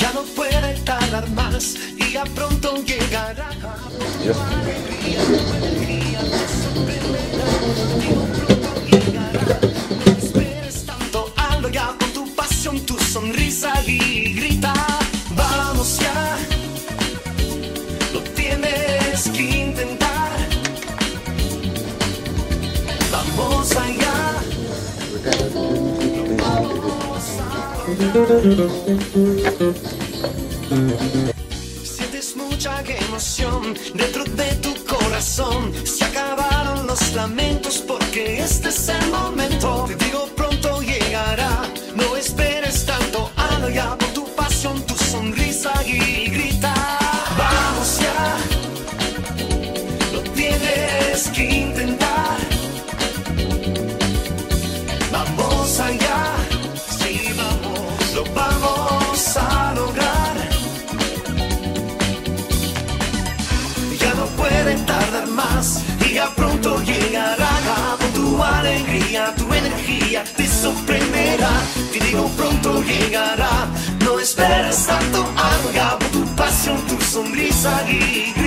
Ya no puede tardar más y ya pronto llegará. Sientes mucha emoción dentro de tu corazón. Se acabaron los lamentos porque este es el momento. Te digo pronto llegará. No esperes tanto, hazlo por tu pasión, tu sonrisa y puede tardar más y ya pronto llegará. Con tu alegría, tu energía te sorprenderá. Te digo pronto llegará. No esperes tanto, por tu pasión, tu sonrisa y.